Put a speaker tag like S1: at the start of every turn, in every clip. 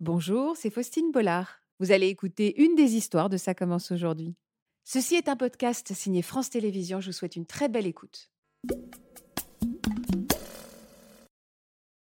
S1: Bonjour, c'est Faustine Bollard. Vous allez écouter une des histoires de Ça commence aujourd'hui. Ceci est un podcast signé France Télévisions. Je vous souhaite une très belle écoute.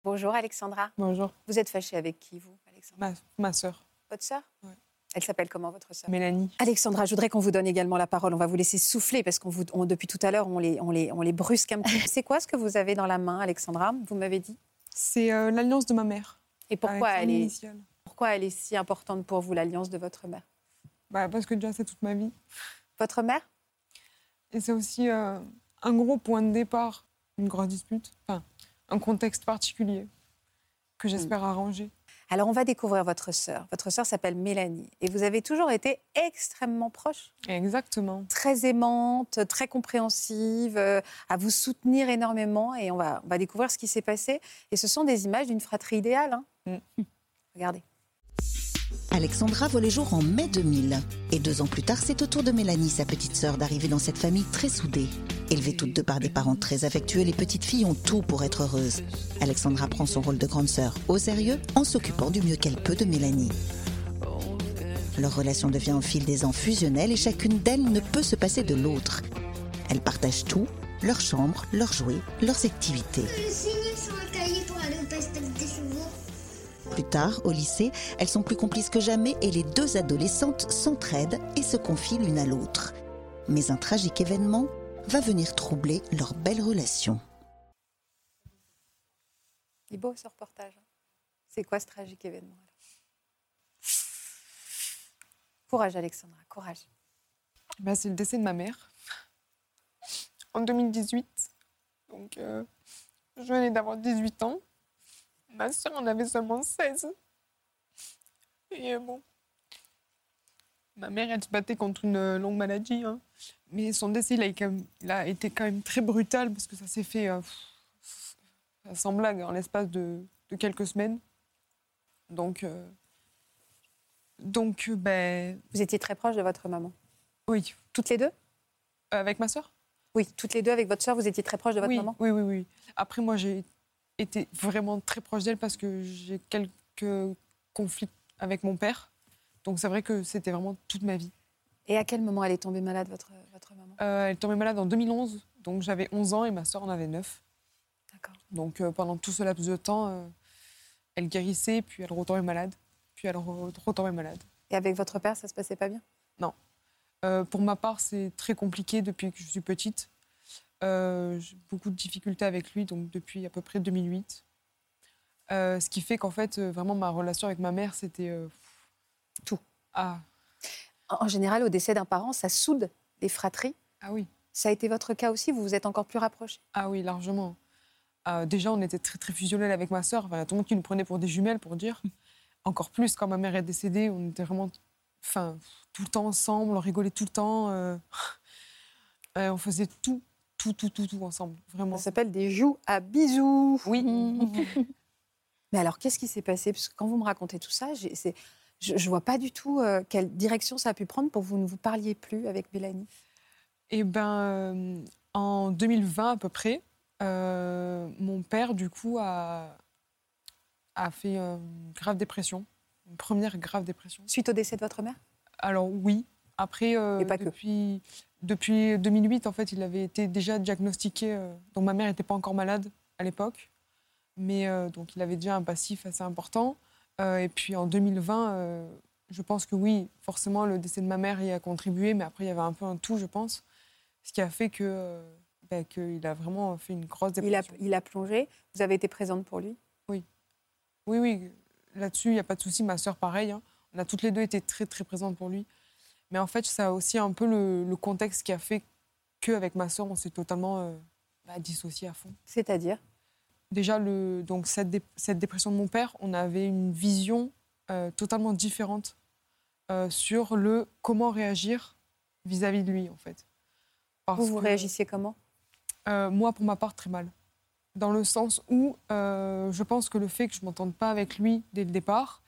S1: Bonjour Alexandra.
S2: Bonjour.
S1: Vous êtes fâchée avec qui, vous, Alexandra
S2: Ma, ma sœur,
S1: Votre sœur
S2: Ouais.
S1: Elle s'appelle comment, votre sœur?
S2: Mélanie.
S1: Alexandra, je voudrais qu'on vous donne également la parole. On va vous laisser souffler parce qu'on vous, on- depuis tout à l'heure, on les, on, les, on les brusque un petit peu. C'est quoi ce que vous avez dans la main, Alexandra? Vous m'avez dit?
S2: C'est euh, l'alliance de ma mère.
S1: Et pourquoi elle, est,
S2: initiale.
S1: Pourquoi elle est si importante pour vous, l'alliance de votre mère
S2: Bah, Parce que déjà, c'est toute ma vie.
S1: Votre mère
S2: Et c'est aussi euh, un gros point de départ, une grosse dispute. Enfin, un contexte particulier que
S1: Hmm.
S2: j'espère arranger.
S1: Alors, on va découvrir votre sœur. Votre sœur s'appelle Mélanie. Et vous avez toujours été extrêmement proche,
S2: Exactement.
S1: très aimante, très compréhensive, euh, à vous soutenir énormément. Et on va, on va découvrir ce qui s'est passé. Et ce sont des images d'une fratrie idéale. hein.
S2: Mm.
S1: Regardez.
S3: Alexandra voit le jour en mai 2000. Et deux ans plus tard, c'est au tour de Mélanie, sa petite sœur, d'arriver dans cette famille très soudée. Élevées toutes deux par des parents très affectueux, les petites filles ont tout pour être heureuses. Alexandra prend son rôle de grande sœur au sérieux en s'occupant du mieux qu'elle peut de Mélanie. Leur relation devient au fil des ans fusionnelle et chacune d'elles ne peut se passer de l'autre. Elles partagent tout, leur chambre, leurs jouets, leurs activités. Plus tard, au lycée, elles sont plus complices que jamais et les deux adolescentes s'entraident et se confient l'une à l'autre. Mais un tragique événement va venir troubler leur belle relation.
S1: Il est beau ce reportage. C'est quoi ce tragique événement alors? Courage, Alexandra, courage.
S2: Bah, c'est le décès de ma mère en 2018. Donc, euh, je venais d'avoir 18 ans. Ma sœur en avait seulement 16. Et euh, bon, ma mère, elle se battait contre une euh, longue maladie. hein. Mais son décès, il a, quand même- il a été quand même très brutal parce que ça s'est fait euh, sans blague en l'espace de, de quelques semaines. Donc, euh, donc ben,
S1: Vous étiez très proche de votre maman.
S2: oui.
S1: Toutes les deux?
S2: Avec ma sœur?
S1: Oui, toutes les deux avec votre sœur, vous étiez très proche de votre
S2: oui,
S1: maman?
S2: Oui, oui, oui. Après, moi, j'ai été vraiment très proche d'elle parce que j'ai quelques conflits avec mon père. Donc, c'est vrai que c'était vraiment toute ma vie.
S1: Et à quel moment elle est tombée malade, votre, votre maman?
S2: Euh, elle est tombée malade en 2011, donc j'avais 11 ans et ma sœur en avait 9.
S1: D'accord.
S2: Donc, euh, pendant tout ce laps de temps, euh, elle guérissait, puis elle retombait malade, puis elle re- retombait malade.
S1: Et avec votre père, ça se passait pas bien?
S2: Euh, pour ma part, c'est très compliqué depuis que je suis petite. Euh, j'ai beaucoup de difficultés avec lui, donc depuis à peu près 2008. Euh, ce qui fait qu'en fait, euh, vraiment, ma relation avec ma mère, c'était...
S1: Tout.
S2: Ah,
S1: En général, au décès d'un parent, ça soude les fratries.
S2: ah oui,
S1: Ça a été votre cas aussi Vous vous êtes encore plus rapprochés?
S2: Ah oui, largement. Déjà, on était très, très fusionnels avec ma sœur. Enfin, il y a tout le monde qui nous prenait pour des jumelles, pour dire. Encore plus quand ma mère est décédée, on était vraiment enfin, tout le temps ensemble, on rigolait tout le temps. on faisait tout, tout, tout, tout, tout ensemble, vraiment.
S1: Ça s'appelle des joues à bisous.
S2: Oui.
S1: Mais alors, qu'est-ce qui s'est passé? Parce que quand vous me racontez tout ça, je ne vois pas du tout euh, quelle direction ça a pu prendre pour que vous ne vous parliez plus avec Mélanie.
S2: Eh ben, euh, en 2020 à peu près, euh, mon père, du coup, a, a fait une grave dépression, une première grave dépression.
S1: Suite au décès de votre mère?
S2: Alors oui, après, euh,
S1: Mais pas que.
S2: depuis, depuis 2008, en fait, il avait été déjà diagnostiqué, euh, donc ma mère n'était pas encore malade à l'époque, mais euh, donc il avait déjà un passif assez important. Euh, et puis en 2020, euh, je pense que oui, forcément, le décès de ma mère y a contribué, mais après, il y avait un peu un tout, je pense, ce qui a fait que ben, qu'il a vraiment fait une grosse
S1: il a,
S2: dépression.
S1: il a plongé. Vous avez été présente pour lui?
S2: Oui, oui, là-dessus, il n'y a pas de souci. Ma sœur, pareil. hein. On a toutes les deux été très, très présentes pour lui. Mais en fait, ça a aussi un peu le, le contexte qui a fait qu'avec ma sœur, on s'est totalement euh, bah, dissocié à fond.
S1: C'est-à-dire?
S2: Déjà, le, donc, cette, dé- cette dépression de mon père, on avait une vision euh, totalement différente euh, sur le comment réagir vis-à-vis de lui, en fait. Parce
S1: Vous, vous
S2: que-
S1: réagissiez comment?
S2: Euh, moi, pour ma part, très mal. Dans le sens où je pense que le fait que je ne m'entende pas avec lui dès le départ,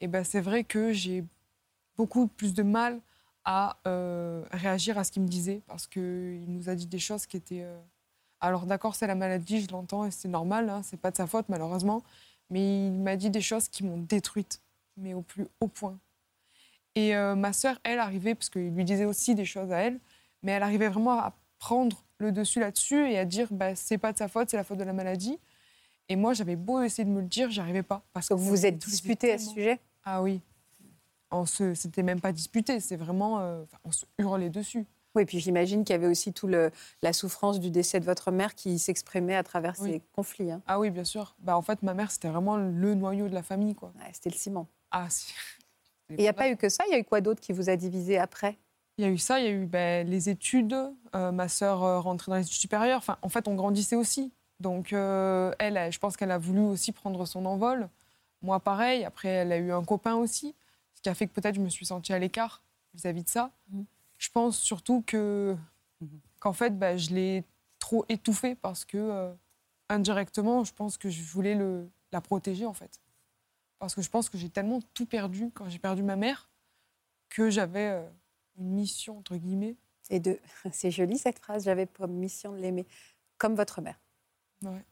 S2: eh ben, c'est vrai que j'ai beaucoup plus de mal à euh, réagir à ce qu'il me disait parce qu'il nous a dit des choses qui étaient. euh, Alors, d'accord, c'est la maladie, je l'entends et c'est normal, hein, c'est pas de sa faute malheureusement, mais il m'a dit des choses qui m'ont détruite. mais au plus haut point. Et euh, ma sœur, elle arrivait, parce qu'il lui disait aussi des choses à elle, mais elle arrivait vraiment à prendre le dessus là-dessus et à dire bah, c'est pas de sa faute, c'est la faute de la maladie. Et moi, j'avais beau essayer de me le dire, j'arrivais pas. Parce que
S1: vous vous êtes disputé à ce sujet?
S2: Ah oui. On se, c'était même pas disputé, c'est vraiment, euh, on se hurlait dessus.
S1: Oui, puis j'imagine qu'il y avait aussi tout le, la souffrance du décès de votre mère qui s'exprimait à travers
S2: Oui.
S1: ces conflits. hein.
S2: Ah oui, bien sûr. Bah, en fait, ma mère, c'était vraiment le noyau de la famille, quoi.
S1: Ouais, C'était le ciment.
S2: Ah, si.
S1: Et il n'y a pas eu que ça, il y a eu quoi d'autre qui vous a divisé après?
S2: Il y a eu ça, il y a eu ben, les études. euh, ma sœur euh, rentrait dans les études supérieures. Enfin, en fait, on grandissait aussi. Donc, euh, elle, je pense qu'elle a voulu aussi prendre son envol. Moi, pareil. Après, elle a eu un copain aussi, ce qui a fait que peut-être je me suis sentie à l'écart vis-à-vis de ça.
S1: Mhm.
S2: Je pense surtout que qu'en fait, ben, je l'ai trop étouffée parce que euh, indirectement, je pense que je voulais le, la protéger en fait. Parce que je pense que j'ai tellement tout perdu quand j'ai perdu ma mère que j'avais euh, une mission, entre guillemets.
S1: Et de, c'est joli cette phrase, j'avais comme mission de l'aimer, comme votre mère.
S2: Ouais.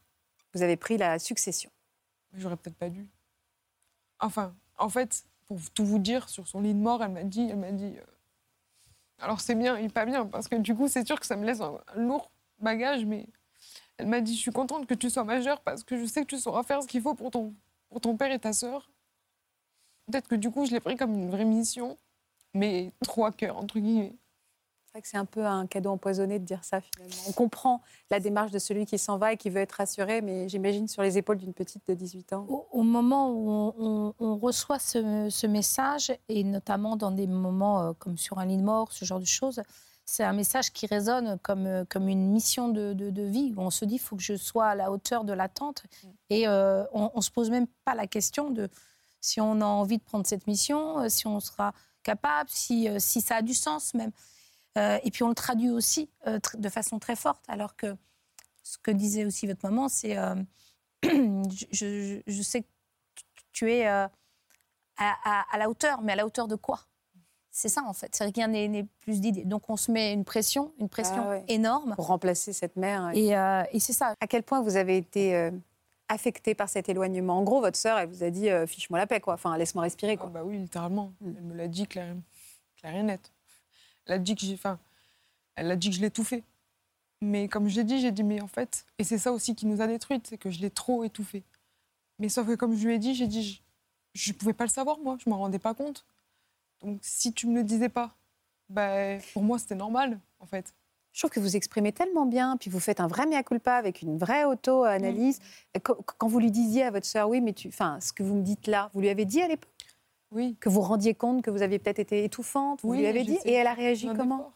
S1: Vous avez pris la succession.
S2: J'aurais peut-être pas dû. Enfin, en fait, pour tout vous dire, sur son lit de mort, elle m'a dit, elle m'a dit, euh, alors c'est bien et pas bien, parce que du coup, c'est sûr que ça me laisse un, lourd bagage, mais elle m'a dit, je suis contente que tu sois majeure parce que je sais que tu sauras faire ce qu'il faut pour ton, pour ton père et ta sœur. Peut-être que du coup, je l'ai pris comme une vraie mission, mais trop à cœur, entre guillemets.
S1: C'est vrai que c'est un peu un cadeau empoisonné de dire ça finalement. On comprend la démarche de celui qui s'en va et qui veut être rassuré, mais j'imagine sur les épaules d'une petite de 18 ans.
S4: Au, au moment où on, on- on reçoit ce, ce message, et notamment dans des moments euh, comme sur un lit de mort, ce genre de choses, c'est un message qui résonne comme, euh, comme une mission de, de- de vie, où on se dit, il faut que je sois à la hauteur de l'attente. Et euh, on ne se pose même pas la question de si on a envie de prendre cette mission, si on sera capable, si, si ça a du sens même. Euh, et puis on le traduit aussi euh, tr- de façon très forte, alors que ce que disait aussi votre maman, c'est... euh, je, je- je sais que tu es euh, à, à- à la hauteur, mais à la hauteur de quoi? C'est ça en fait, c'est rien n'est plus d'idée. Donc on se met une pression, une pression
S1: Ah ouais.
S4: énorme,
S1: Pour remplacer cette mère.
S4: et, euh, et c'est ça.
S1: À quel point vous avez été euh, affecté par cet éloignement? En gros, votre sœur, elle vous a dit euh, fiche-moi la paix, quoi. Enfin, laisse-moi respirer,
S2: Ah
S1: quoi.
S2: bah oui, littéralement.
S1: Mm.
S2: Elle me l'a dit clair, clair et net. Elle a dit que j'ai. Elle a dit que je l'ai étouffée. Mais comme je l'ai dit, j'ai dit, mais en fait, et c'est ça aussi qui nous a détruites, c'est que je l'ai trop étouffée. Mais sauf que comme je lui ai dit, j'ai dit, je ne pouvais pas le savoir, moi, je m'en rendais pas compte. Donc si tu me le disais pas, bah, pour moi, c'était normal, en fait.
S1: Je trouve que vous exprimez tellement bien, puis vous faites un vrai mea culpa avec une vraie auto-analyse. Qu- Quand vous lui disiez à votre sœur, oui, mais tu, enfin, ce que vous me dites là, vous lui avez dit à l'époque
S2: Oui.
S1: que vous rendiez compte que vous aviez peut-être été étouffante, vous
S2: Oui,
S1: lui avez dit, et elle a réagi comment.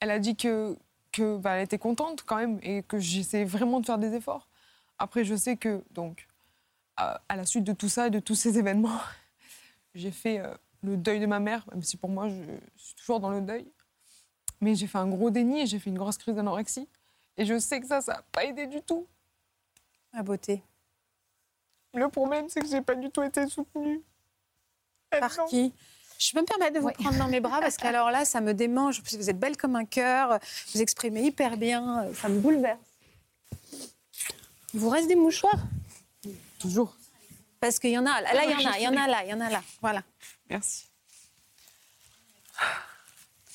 S2: Elle a dit que, que bah, elle était contente quand même et que j'essayais vraiment de faire des efforts. Après, je sais que donc à, à la suite de tout ça et de tous ces événements, j'ai fait euh, le deuil de ma mère, même si pour moi je suis toujours dans le deuil. Mais j'ai fait un gros déni et j'ai fait une grosse crise d'anorexie. Et je sais que ça, ça n'a pas aidé du tout.
S1: La beauté.
S2: Le problème, c'est que j'ai pas du tout été soutenue.
S1: Par
S2: non.
S1: qui je peux me permettre de vous
S4: Oui.
S1: prendre dans mes bras parce qu'alors là, ça me démange. Vous êtes belle comme un cœur, vous exprimez hyper bien, ça me bouleverse. Il vous reste des mouchoirs
S2: Toujours.
S1: Parce qu'il y en a. Là, il y en a, il y en a là, il y en a là. Voilà.
S2: Merci.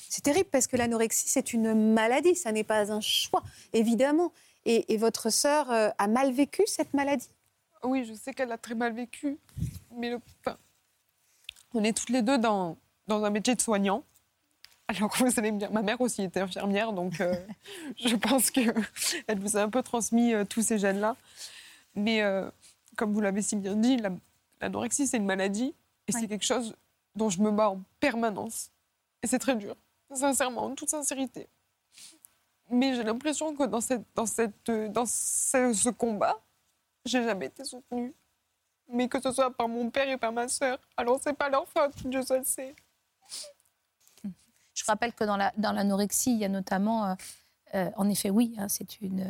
S1: C'est terrible parce que l'anorexie, c'est une maladie, ça n'est pas un choix, évidemment. Et, et votre sœur euh, a mal vécu cette maladie?
S2: Oui, je sais qu'elle a très mal vécu, mais le- enfin, on est toutes les deux dans, dans un métier de soignant. Alors vous allez me dire, ma mère aussi était infirmière, donc euh, je pense qu'elle vous a un peu transmis euh, tous ces gènes-là. Mais euh, comme vous l'avez si bien dit, la- l'anorexie, c'est une maladie et
S4: Ouais.
S2: c'est quelque chose dont je me bats en permanence. Et c'est très dur, sincèrement, en toute sincérité. Mais j'ai l'impression que dans, cette, dans, cette, dans ce, ce combat, j'ai jamais été soutenue. Mais que ce soit par mon père et par ma sœur. Alors c'est pas leur faute, Dieu seul sait.
S4: Je rappelle que dans la- dans l'anorexie, il y a notamment, euh, euh, en effet, oui, hein, c'est une,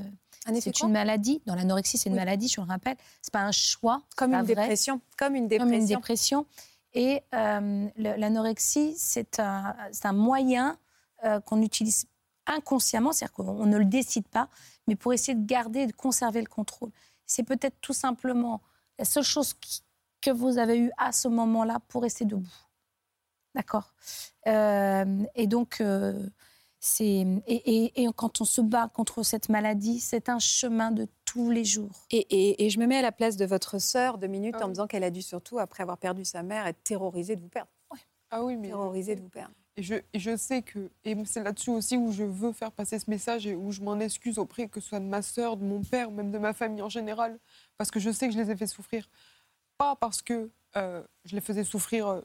S1: Un
S4: c'est une maladie. Dans l'anorexie, c'est une
S1: Oui.
S4: maladie, je le rappelle. C'est pas un choix,
S1: Comme une
S4: vrai.
S1: dépression. Comme une
S4: comme une
S1: dépression.
S4: dépression. Et euh, l'anorexie, c'est un, c'est un moyen euh, qu'on utilise inconsciemment, c'est-à-dire qu'on on ne le décide pas, mais pour essayer de garder et de conserver le contrôle. C'est peut-être tout simplement la seule chose qui, que vous avez eu à ce moment-là pour rester debout. D'accord? Euh, Et donc, euh, c'est et, et- et quand on se bat contre cette maladie, c'est un chemin de tous les jours.
S1: Et, et- et je me mets à la place de votre sœur deux minutes
S2: Ah
S1: en me disant qu'elle a dû surtout, après avoir perdu sa mère, être terrorisée de vous perdre.
S2: Ah oui, mais.
S1: Terrorisée de vous perdre.
S2: Et je, et je sais que, et c'est là-dessus aussi où je veux faire passer ce message et où je m'en excuse auprès que ce soit de ma sœur, de mon père, ou même de ma famille en général, parce que je sais que je les ai fait souffrir. Pas parce que euh, je les faisais souffrir euh,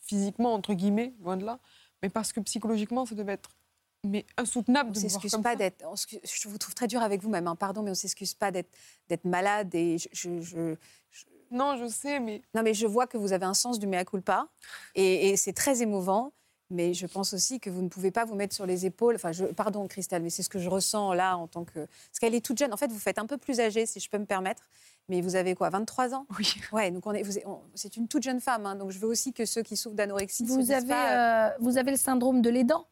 S2: physiquement, entre guillemets, loin de là, mais parce que psychologiquement, ça devait être mais insoutenable
S1: On
S2: de
S1: s'excuse pas
S2: ça.
S1: d'être. Je vous trouve très dur avec vous-même, hein, pardon, mais on s'excuse pas d'être d'être malade. Et je, je- je-
S2: Non, je sais, mais
S1: Non, mais je vois que vous avez un sens du mea culpa, et, et c'est très émouvant. Mais je pense aussi que vous ne pouvez pas vous mettre sur les épaules. Enfin, je, pardon, Christelle, mais c'est ce que je ressens là en tant que. Parce qu'elle est toute jeune. En fait, vous faites un peu plus âgée, si je peux me permettre. Mais vous avez quoi, 23 ans?
S2: Oui.
S1: Ouais, donc on est, vous êtes- on- c'est une toute jeune femme. hein, donc je veux aussi que ceux qui souffrent d'anorexie. se
S4: Vous avez,
S1: pas,
S4: euh, vous avez le syndrome de l'aidant.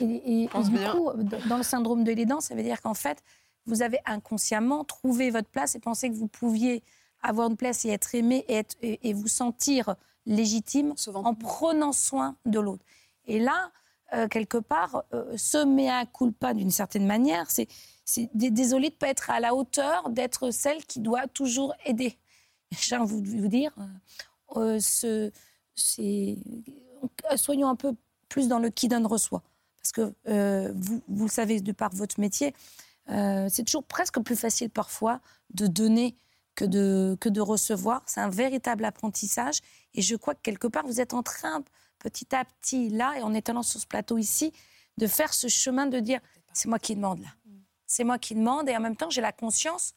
S4: Et, et- et
S2: pense
S4: du
S2: bien.
S4: coup, dans le syndrome de l'aidant, ça veut dire qu'en fait, vous avez inconsciemment trouvé votre place et pensé que vous pouviez avoir une place et être aimé et, être- et- et vous sentir légitime en prenant soin de l'autre. Et là, euh, quelque part, euh, ce mea culpa d'une certaine manière, c'est c'est dé- désolé de ne pas être à la hauteur d'être celle qui doit toujours aider. J'ai envie de vous dire, euh, euh, ce- soyons un peu plus dans le qui donne reçoit. Parce que vous, vous le savez de par votre métier, c'est toujours presque plus facile parfois de donner que de, que de recevoir. C'est un véritable apprentissage. Et je crois que quelque part, vous êtes en train, petit à petit, là, et en étant sur ce plateau ici, de faire ce chemin de dire c'est moi qui demande là. C'est moi qui demande. Et en même temps, j'ai la conscience,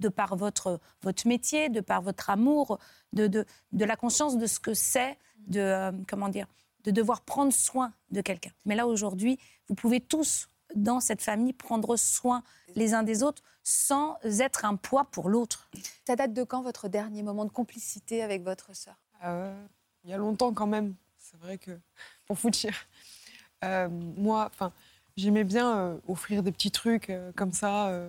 S4: de par votre, votre métier, de par votre amour, de, de, de la conscience de ce que c'est de, euh, comment dire, de devoir prendre soin de quelqu'un. Mais là, aujourd'hui, vous pouvez tous, dans cette famille, prendre soin les uns des autres sans être un poids pour l'autre.
S1: Ça date de quand votre dernier moment de complicité avec votre sœur?
S2: Euh, il y a longtemps quand même. C'est vrai que, pour vous dire, euh, moi, enfin, j'aimais bien euh, offrir des petits trucs euh, comme ça, euh,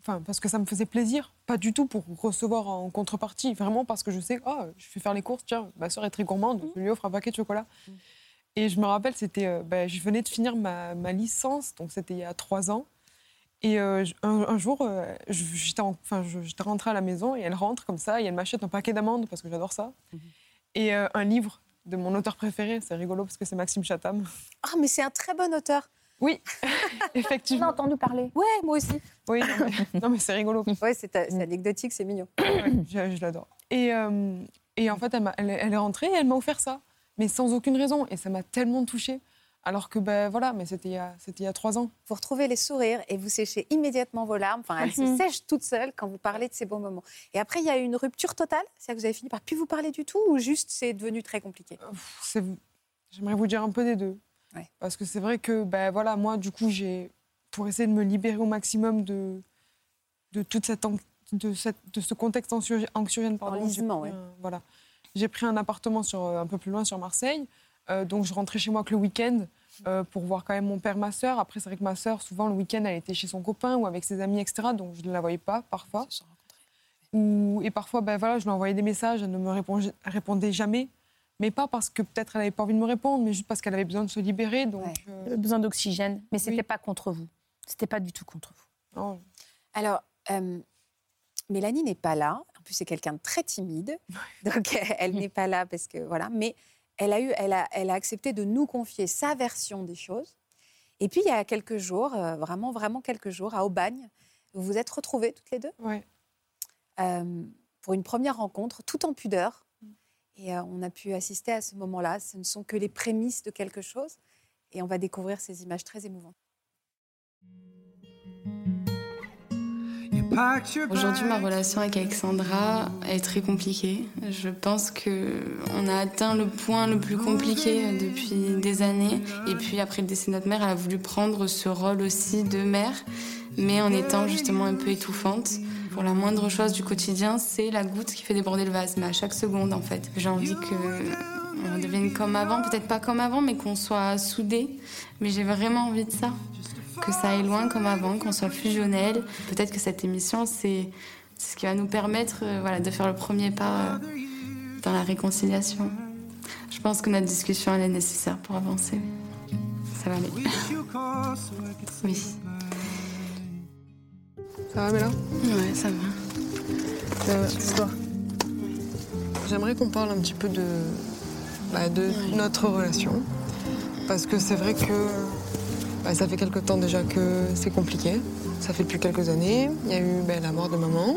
S2: enfin, parce que ça me faisait plaisir. Pas du tout pour recevoir en contrepartie, vraiment parce que je sais, oh, je fais faire les courses, tiens, ma soeur est très gourmande, je lui offre un paquet de chocolat. Et je me rappelle, c'était, euh, ben, je venais de finir ma, ma licence, donc c'était il y a trois ans. Et euh, un, un jour, euh, je- j'étais en- enfin, rentrée à la maison et elle rentre comme ça et elle m'achète un paquet d'amandes parce que j'adore ça. Et euh, un livre de mon auteur préféré, c'est rigolo parce que c'est Maxime Chatham.
S1: Ah, mais c'est un très bon auteur.
S2: Oui,
S4: On a
S2: effectivement.
S4: entendu parler.
S1: Ouais, moi aussi.
S2: Oui, non, mais, non, mais c'est rigolo.
S1: Ouais, c'est c'est anecdotique, c'est mignon.
S2: Ouais, je je l'adore. Et, euh, et en fait, elle, m'a- elle, elle est rentrée et elle m'a offert ça, mais sans aucune raison. Et ça m'a tellement touchée. Alors que, ben voilà, mais c'était il, y a- c'était il y a trois ans.
S1: Vous retrouvez les sourires et vous séchez immédiatement vos larmes. Enfin, elles se
S4: Mhm.
S1: sèchent toutes seules quand vous parlez de ces bons moments. Et après, il y a eu une rupture totale? C'est-à-dire que vous avez fini par plus vous parler du tout ou juste c'est devenu très compliqué?
S2: Euh, J'aimerais vous dire un peu des deux.
S1: Ouais.
S2: Parce que c'est vrai que, ben voilà, moi, du coup, j'ai, pour essayer de me libérer au maximum de, de toute cette, de, cette, de ce contexte anxio- anxiogène, pardon,
S1: Enlisement, ouais.
S2: un- voilà. J'ai pris un appartement sur, euh, un peu plus loin sur Marseille. Euh, donc, je rentrais chez moi que le week-end euh, pour voir quand même mon père, ma sœur. Après, c'est vrai que ma sœur, souvent, le week-end, elle était chez son copain ou avec ses amis, etc. Donc, je ne la voyais pas parfois. Ou, et parfois, ben, voilà, je lui envoyais des messages, elle ne me répondait, répondait jamais. Mais pas parce que peut-être elle n'avait pas envie de me répondre, mais juste parce qu'elle avait besoin de se libérer. Donc,
S1: Ouais.
S2: euh,
S4: besoin d'oxygène, mais c'était
S2: Oui.
S4: pas contre vous. C'était pas du tout contre vous.
S2: non,
S1: Alors, euh, Mélanie n'est pas là. Plus, c'est quelqu'un de très timide. Donc, elle n'est pas là parce que voilà. Mais elle a eu, elle a, elle a accepté de nous confier sa version des choses. Et puis, il y a quelques jours, euh, vraiment, vraiment quelques jours, à Aubagne, vous vous êtes retrouvées toutes les deux?
S2: Ouais.
S1: euh, pour une première rencontre, tout en pudeur. Et euh, on a pu assister à ce moment-là. Ce ne sont que les prémices de quelque chose. Et on va découvrir ces images très émouvantes.
S5: Aujourd'hui, ma relation avec Alexandra est très compliquée. Je pense que on a atteint le point le plus compliqué depuis des années. Et puis après le décès de notre mère, elle a voulu prendre ce rôle aussi de mère, mais en étant justement un peu étouffante. Pour la moindre chose du quotidien, c'est la goutte qui fait déborder le vase, mais à chaque seconde en fait. J'ai envie que on devienne comme avant, peut-être pas comme avant, mais qu'on soit soudés. Mais j'ai vraiment envie de ça que ça aille loin comme avant, qu'on soit fusionnel. Peut-être que cette émission, c'est c'est ce qui va nous permettre euh, voilà, de faire le premier pas euh, dans la réconciliation. Je pense que notre discussion elle est nécessaire pour avancer. Ça va aller. Oui.
S2: Ça va, Méla
S5: Ouais, ça va.
S2: Euh, toi. J'aimerais qu'on parle un petit peu de, bah, de notre relation. Parce que c'est vrai que bah, ça fait quelque temps déjà que c'est compliqué. Ça fait depuis quelques années. Il y a eu bah, la mort de maman.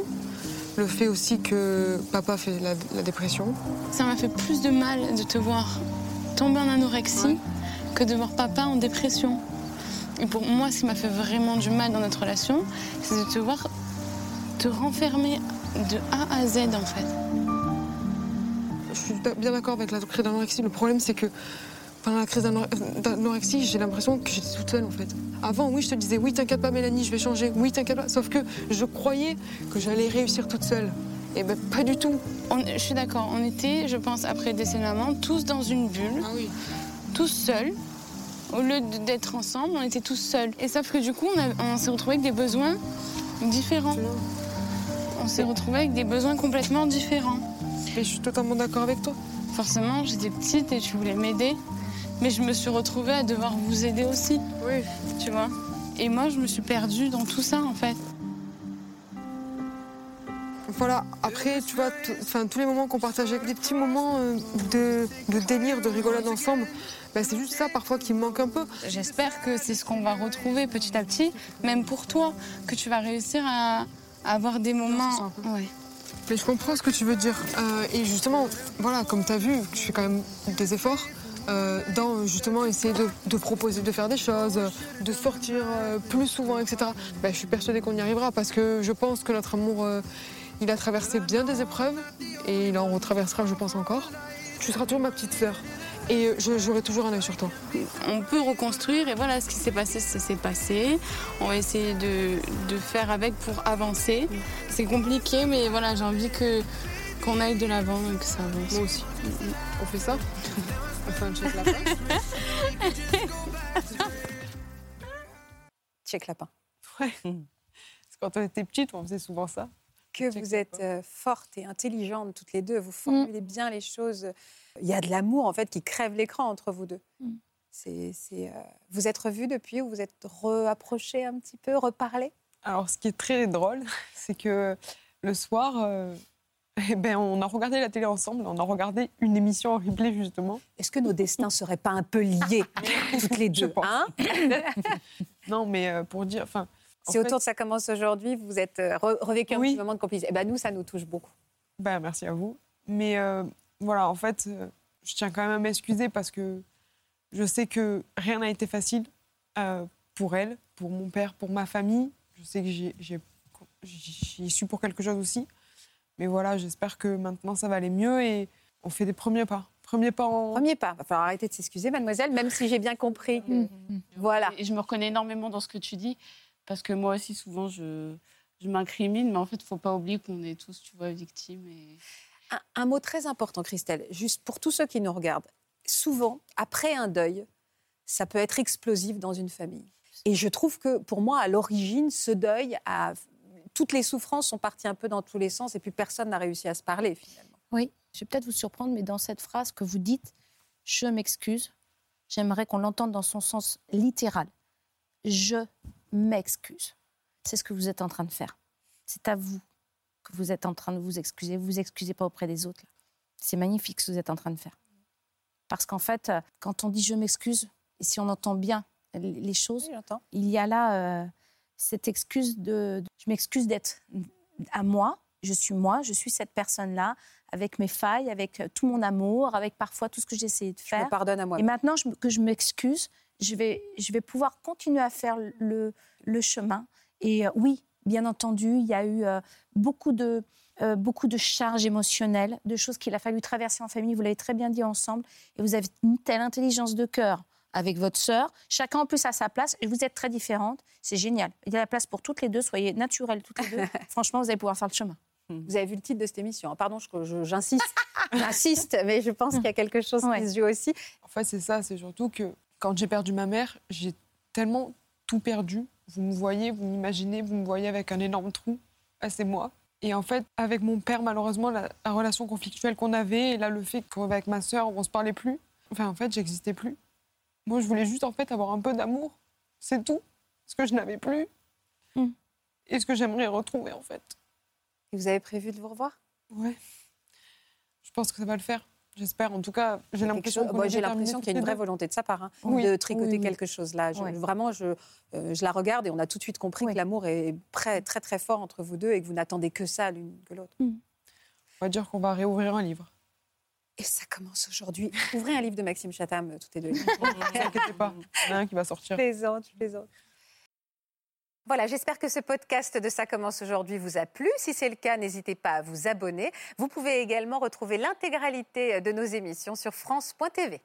S2: Le fait aussi que papa fait la, la dépression.
S5: Ça m'a fait plus de mal de te voir tomber en anorexie que de voir papa en dépression. Et pour moi, ce qui m'a fait vraiment du mal dans notre relation, c'est de te voir te renfermer de A à Z en fait.
S2: Je suis bien d'accord avec la crise d'anorexie. Le problème, c'est que pendant la crise d'anor- d'anorexie, j'ai l'impression que j'étais toute seule en fait. Avant, oui, je te disais, oui, t'inquiète pas, Mélanie, je vais changer. Oui, t'inquiète pas. Sauf que je croyais que j'allais réussir toute seule. Et ben, pas du tout.
S5: On- je suis d'accord, on était, je pense, après le décès de maman, tous dans une bulle,
S2: Ah oui.
S5: tous seuls. Au lieu d'être ensemble, on était tous seuls. Et sauf que du coup, on, on s'est retrouvés avec des besoins différents. On s'est retrouvés avec des besoins complètement différents.
S2: Et je suis totalement d'accord avec toi.
S5: Forcément, j'étais petite et tu voulais m'aider, mais je me suis retrouvée à devoir vous aider aussi,
S2: Oui.
S5: tu vois. Et moi, je me suis perdue dans tout ça, en fait.
S2: Voilà, après, tu vois, enfin, tous les moments qu'on partageait, des petits moments euh, de, de délire, de rigolade ensemble, ben, c'est juste ça parfois qui me manque un peu.
S5: J'espère que c'est ce qu'on va retrouver petit à petit, même pour toi, que tu vas réussir à, à avoir des moments. Ouais.
S2: Mais je comprends ce que tu veux dire. Euh, et justement, voilà, comme tu as vu, je fais quand même des efforts euh, dans justement essayer de, de proposer de faire des choses, euh, de sortir euh, plus souvent, etc. Ben, je suis persuadée qu'on y arrivera parce que je pense que notre amour, euh, il a traversé bien des épreuves et il en retraversera, je pense, encore. Tu seras toujours ma petite sœur et j'aurai toujours un œil sur toi.
S5: On peut reconstruire et voilà, ce qui s'est passé, ça s'est passé. On va essayer de, de faire avec pour avancer. C'est compliqué, mais voilà, j'ai envie que qu'on aille de l'avant et que ça avance.
S2: Moi aussi. On fait ça check
S1: lapin.
S2: Ouais. Parce que quand on était petite, on faisait souvent ça.
S1: Que
S2: Check
S1: vous
S2: lapin.
S1: êtes euh, fortes et intelligentes toutes les deux. Vous formulez bien les choses. Il y a de l'amour en fait qui crève l'écran entre vous deux.
S4: Mm.
S1: C'est, euh, Vous êtes revus depuis ou vous êtes rapprochés un petit peu, reparlé
S2: Alors, ce qui est très drôle, c'est que le soir, euh, eh ben, on a regardé la télé ensemble. On a regardé une émission en replay, justement.
S1: Est-ce que nos destins seraient pas un peu liés toutes les
S2: Je
S1: deux
S2: pense.
S1: hein?
S2: Non, mais euh, pour dire. Enfin, en
S1: Si
S2: fait,
S1: autour de ça commence aujourd'hui, vous êtes euh, re- revécu un
S2: Oui.
S1: petit moment de complicité. Eh ben, nous, ça nous touche beaucoup.
S2: bah, merci à vous. Mais euh, voilà, en fait, je tiens quand même à m'excuser parce que je sais que rien n'a été facile euh, pour elle, pour mon père, pour ma famille. Je sais que j'ai- j'y suis pour quelque chose aussi. Mais voilà, j'espère que maintenant ça va aller mieux et on fait des premiers pas. Premiers pas en.
S1: Premier pas. Il va falloir arrêter de s'excuser, mademoiselle, même si j'ai bien compris. que- Voilà.
S6: Et je me reconnais énormément dans ce que tu dis, parce que moi aussi, souvent, je, je m'incrimine, mais en fait, il ne faut pas oublier qu'on est tous, tu vois, victimes. Et...
S1: Un, un mot très important, Christelle, juste pour tous ceux qui nous regardent. Souvent, après un deuil, ça peut être explosif dans une famille. Et je trouve que pour moi, à l'origine, ce deuil, a... toutes les souffrances sont parties un peu dans tous les sens et puis personne n'a réussi à se parler finalement.
S4: Oui, je vais peut-être vous surprendre, mais dans cette phrase que vous dites, je m'excuse, j'aimerais qu'on l'entende dans son sens littéral. Je m'excuse. C'est ce que vous êtes en train de faire. C'est à vous que vous êtes en train de vous excuser. Vous vous excusez pas auprès des autres. C'est magnifique ce que vous êtes en train de faire. Parce qu'en fait, euh, quand on dit je m'excuse, et si on entend bien les choses,
S1: Oui,
S4: il y a là euh, cette excuse de, de- je m'excuse d'être à moi, je suis moi, je suis cette personne-là, avec mes failles, avec euh, tout mon amour, avec parfois tout ce que j'ai essayé de
S1: Je
S4: faire.
S1: me pardonne à moi.
S4: Et maintenant je que je m'excuse, je vais, je vais pouvoir continuer à faire le, le chemin. Et euh, oui, bien entendu, il y a eu euh, beaucoup de euh, beaucoup de charges émotionnelles, de choses qu'il a fallu traverser en famille. Vous l'avez très bien dit ensemble. Et vous avez une telle intelligence de cœur avec votre sœur. Chacun en plus à sa place. Et vous êtes très différentes. C'est génial. Il y a la place pour toutes les deux. Soyez naturelles toutes les deux. Franchement, vous allez pouvoir faire le chemin.
S1: Vous avez vu le titre de cette émission. hein. Pardon, j'insiste, j'insiste, mais je pense qu'il y a quelque chose
S4: Ouais.
S1: qui se joue aussi.
S2: En fait, c'est ça, c'est surtout que quand j'ai perdu ma mère, j'ai tellement tout perdu. Vous me voyez, vous m'imaginez, vous me voyez avec un énorme trou. Ah, c'est moi. Et en fait, avec mon père, malheureusement, la, la relation conflictuelle qu'on avait, et là, le fait qu'avec ma sœur, on se parlait plus, enfin, en fait, j'existais plus. Moi, je voulais juste, en fait, avoir un peu d'amour. C'est tout. Ce que je n'avais plus.
S4: Mm.
S2: Et ce que j'aimerais retrouver, en fait.
S1: Et vous avez prévu de vous revoir?
S2: Ouais. Je pense que ça va le faire. J'espère. En tout cas, j'ai l'impression
S1: chose- j'ai l'impression qu'il y a une vraie volonté de sa part hein,
S2: Oui.
S1: de tricoter
S2: Oui,
S1: quelque chose là. Je-
S4: Ouais.
S1: Vraiment, je, euh, je la regarde et on a tout de suite compris que l'amour est très, très, très fort entre vous deux et que vous n'attendez que ça l'une que l'autre.
S2: On va dire qu'on va réouvrir un livre.
S1: Et ça commence aujourd'hui. Ouvrez un livre de Maxime Chatham, toutes les deux.
S2: Ne inquiétez pas. Il y en a un qui va sortir.
S1: Je plaisante, je plaisante. Voilà, j'espère que ce podcast de Ça commence aujourd'hui vous a plu. Si c'est le cas, n'hésitez pas à vous abonner. Vous pouvez également retrouver l'intégralité de nos émissions sur France.tv.